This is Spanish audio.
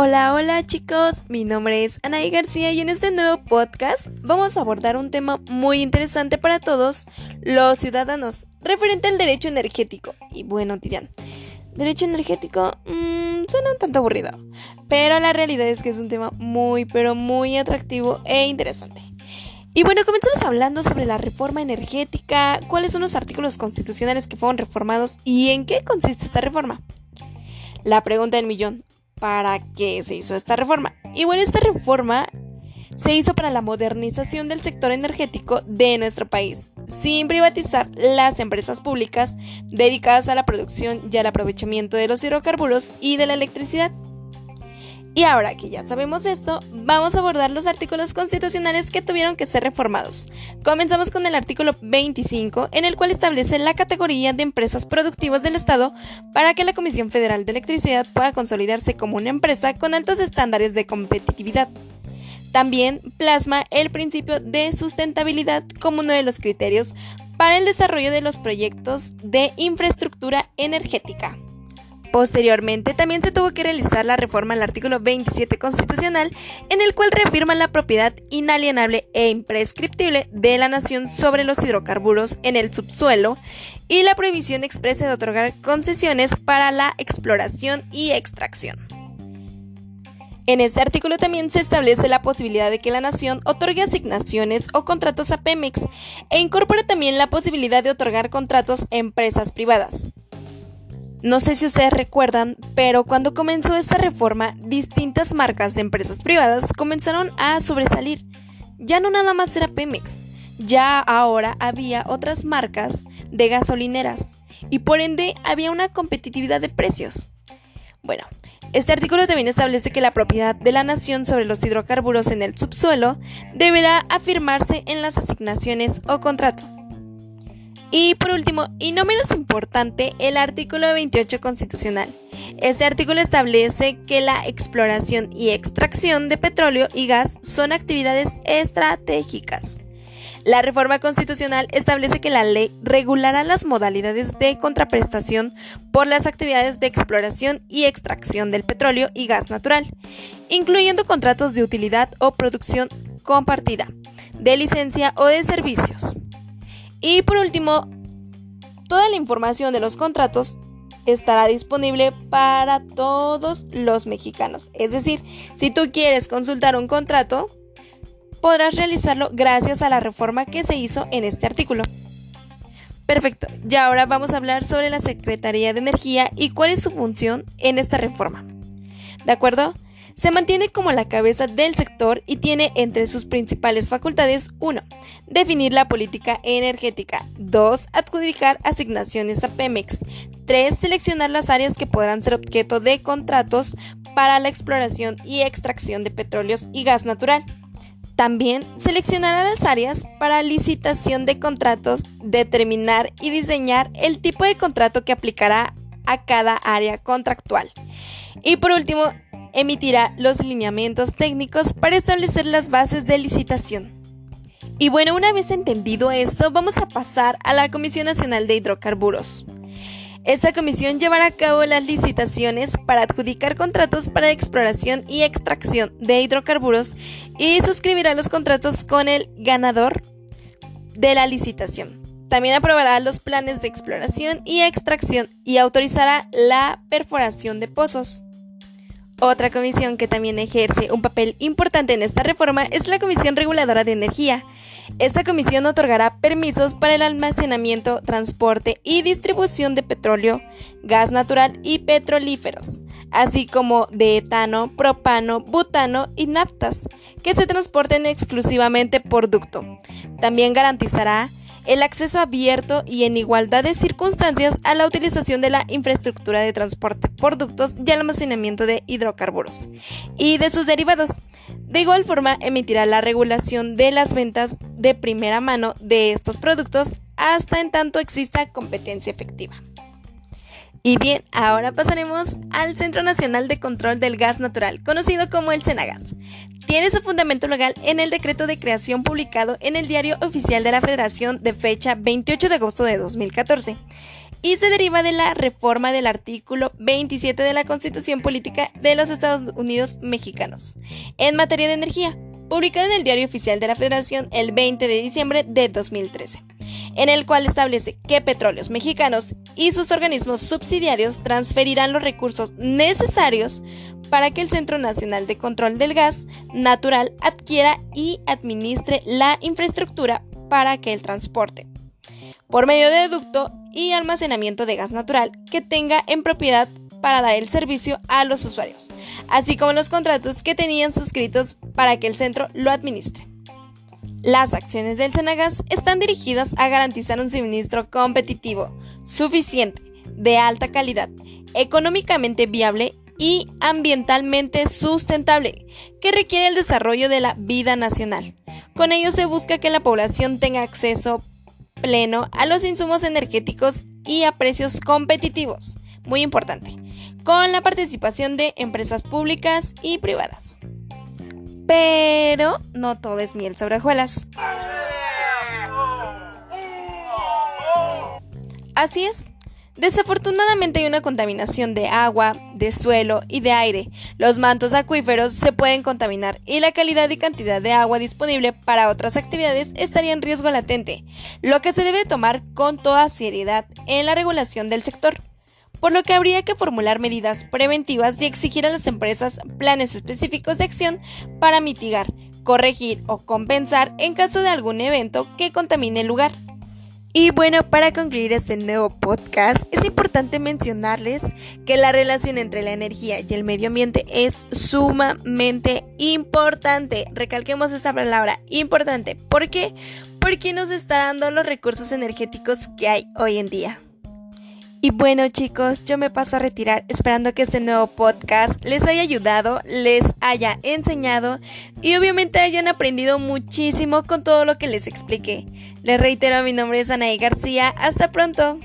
Hola, hola chicos, mi nombre es Anaí García y en este nuevo podcast vamos a abordar un tema muy interesante para todos los ciudadanos referente al derecho energético. Y bueno, dirán, derecho energético mmm, suena un tanto aburrido, pero la realidad es que es un tema muy, pero muy atractivo e interesante. Y bueno, comenzamos hablando sobre la reforma energética, cuáles son los artículos constitucionales que fueron reformados y en qué consiste esta reforma. La pregunta del millón, para qué se hizo esta reforma. Y bueno, esta reforma se hizo para la modernización del sector energético de nuestro país, sin privatizar las empresas públicas dedicadas a la producción y al aprovechamiento de los hidrocarburos y de la electricidad. Y ahora que ya sabemos esto, vamos a abordar los artículos constitucionales que tuvieron que ser reformados. Comenzamos con el artículo 25, en el cual establece la categoría de empresas productivas del Estado para que la Comisión Federal de Electricidad pueda consolidarse como una empresa con altos estándares de competitividad. También plasma el principio de sustentabilidad como uno de los criterios para el desarrollo de los proyectos de infraestructura energética. Posteriormente, también se tuvo que realizar la reforma al artículo 27 constitucional, en el cual reafirma la propiedad inalienable e imprescriptible de la nación sobre los hidrocarburos en el subsuelo y la prohibición expresa de otorgar concesiones para la exploración y extracción. En este artículo también se establece la posibilidad de que la nación otorgue asignaciones o contratos a Pemex e incorpora también la posibilidad de otorgar contratos a empresas privadas. No sé si ustedes recuerdan, pero cuando comenzó esta reforma, distintas marcas de empresas privadas comenzaron a sobresalir. Ya no nada más era Pemex, ya ahora había otras marcas de gasolineras y por ende había una competitividad de precios. Bueno, este artículo también establece que la propiedad de la nación sobre los hidrocarburos en el subsuelo deberá afirmarse en las asignaciones o contrato. Y por último, y no menos importante, el artículo 28 constitucional. Este artículo establece que la exploración y extracción de petróleo y gas son actividades estratégicas. La reforma constitucional establece que la ley regulará las modalidades de contraprestación por las actividades de exploración y extracción del petróleo y gas natural, incluyendo contratos de utilidad o producción compartida, de licencia o de servicios. Y por último, toda la información de los contratos estará disponible para todos los mexicanos. Es decir, si tú quieres consultar un contrato, podrás realizarlo gracias a la reforma que se hizo en este artículo. Perfecto, y ahora vamos a hablar sobre la Secretaría de Energía y cuál es su función en esta reforma. ¿De acuerdo? Se mantiene como la cabeza del sector y tiene entre sus principales facultades 1. Definir la política energética. 2. Adjudicar asignaciones a Pemex. 3. Seleccionar las áreas que podrán ser objeto de contratos para la exploración y extracción de petróleos y gas natural. También seleccionará las áreas para licitación de contratos, determinar y diseñar el tipo de contrato que aplicará a cada área contractual. Y por último, emitirá los lineamientos técnicos para establecer las bases de licitación. Y bueno, una vez entendido esto, vamos a pasar a la Comisión Nacional de Hidrocarburos. Esta comisión llevará a cabo las licitaciones para adjudicar contratos para exploración y extracción de hidrocarburos y suscribirá los contratos con el ganador de la licitación. También aprobará los planes de exploración y extracción y autorizará la perforación de pozos. Otra comisión que también ejerce un papel importante en esta reforma es la Comisión Reguladora de Energía. Esta comisión otorgará permisos para el almacenamiento, transporte y distribución de petróleo, gas natural y petrolíferos, así como de etano, propano, butano y naftas, que se transporten exclusivamente por ducto. También garantizará el acceso abierto y en igualdad de circunstancias a la utilización de la infraestructura de transporte por ductos y almacenamiento de hidrocarburos y de sus derivados. De igual forma, emitirá la regulación de las ventas de primera mano de estos productos hasta en tanto exista competencia efectiva. Y bien, ahora pasaremos al Centro Nacional de Control del Gas Natural, conocido como el Senagas. Tiene su fundamento legal en el decreto de creación publicado en el Diario Oficial de la Federación de fecha 28 de agosto de 2014 y se deriva de la reforma del artículo 27 de la Constitución Política de los Estados Unidos Mexicanos en materia de energía, publicado en el Diario Oficial de la Federación el 20 de diciembre de 2013 en el cual establece que Petróleos Mexicanos y sus organismos subsidiarios transferirán los recursos necesarios para que el Centro Nacional de Control del Gas Natural adquiera y administre la infraestructura para que el transporte, por medio de ducto y almacenamiento de gas natural que tenga en propiedad para dar el servicio a los usuarios, así como los contratos que tenían suscritos para que el centro lo administre. Las acciones del Senagas están dirigidas a garantizar un suministro competitivo, suficiente, de alta calidad, económicamente viable y ambientalmente sustentable, que requiere el desarrollo de la vida nacional. Con ello se busca que la población tenga acceso pleno a los insumos energéticos y a precios competitivos, muy importante, con la participación de empresas públicas y privadas. Pero no todo es miel sobre hojuelas. Así es. Desafortunadamente hay una contaminación de agua, de suelo y de aire. Los mantos acuíferos se pueden contaminar y la calidad y cantidad de agua disponible para otras actividades estaría en riesgo latente, lo que se debe tomar con toda seriedad en la regulación del sector por lo que habría que formular medidas preventivas y exigir a las empresas planes específicos de acción para mitigar, corregir o compensar en caso de algún evento que contamine el lugar. Y bueno, para concluir este nuevo podcast, es importante mencionarles que la relación entre la energía y el medio ambiente es sumamente importante. Recalquemos esta palabra, importante. ¿Por qué? Porque nos está dando los recursos energéticos que hay hoy en día. Y bueno chicos, yo me paso a retirar esperando que este nuevo podcast les haya ayudado, les haya enseñado y obviamente hayan aprendido muchísimo con todo lo que les expliqué. Les reitero, mi nombre es Anaí García, hasta pronto.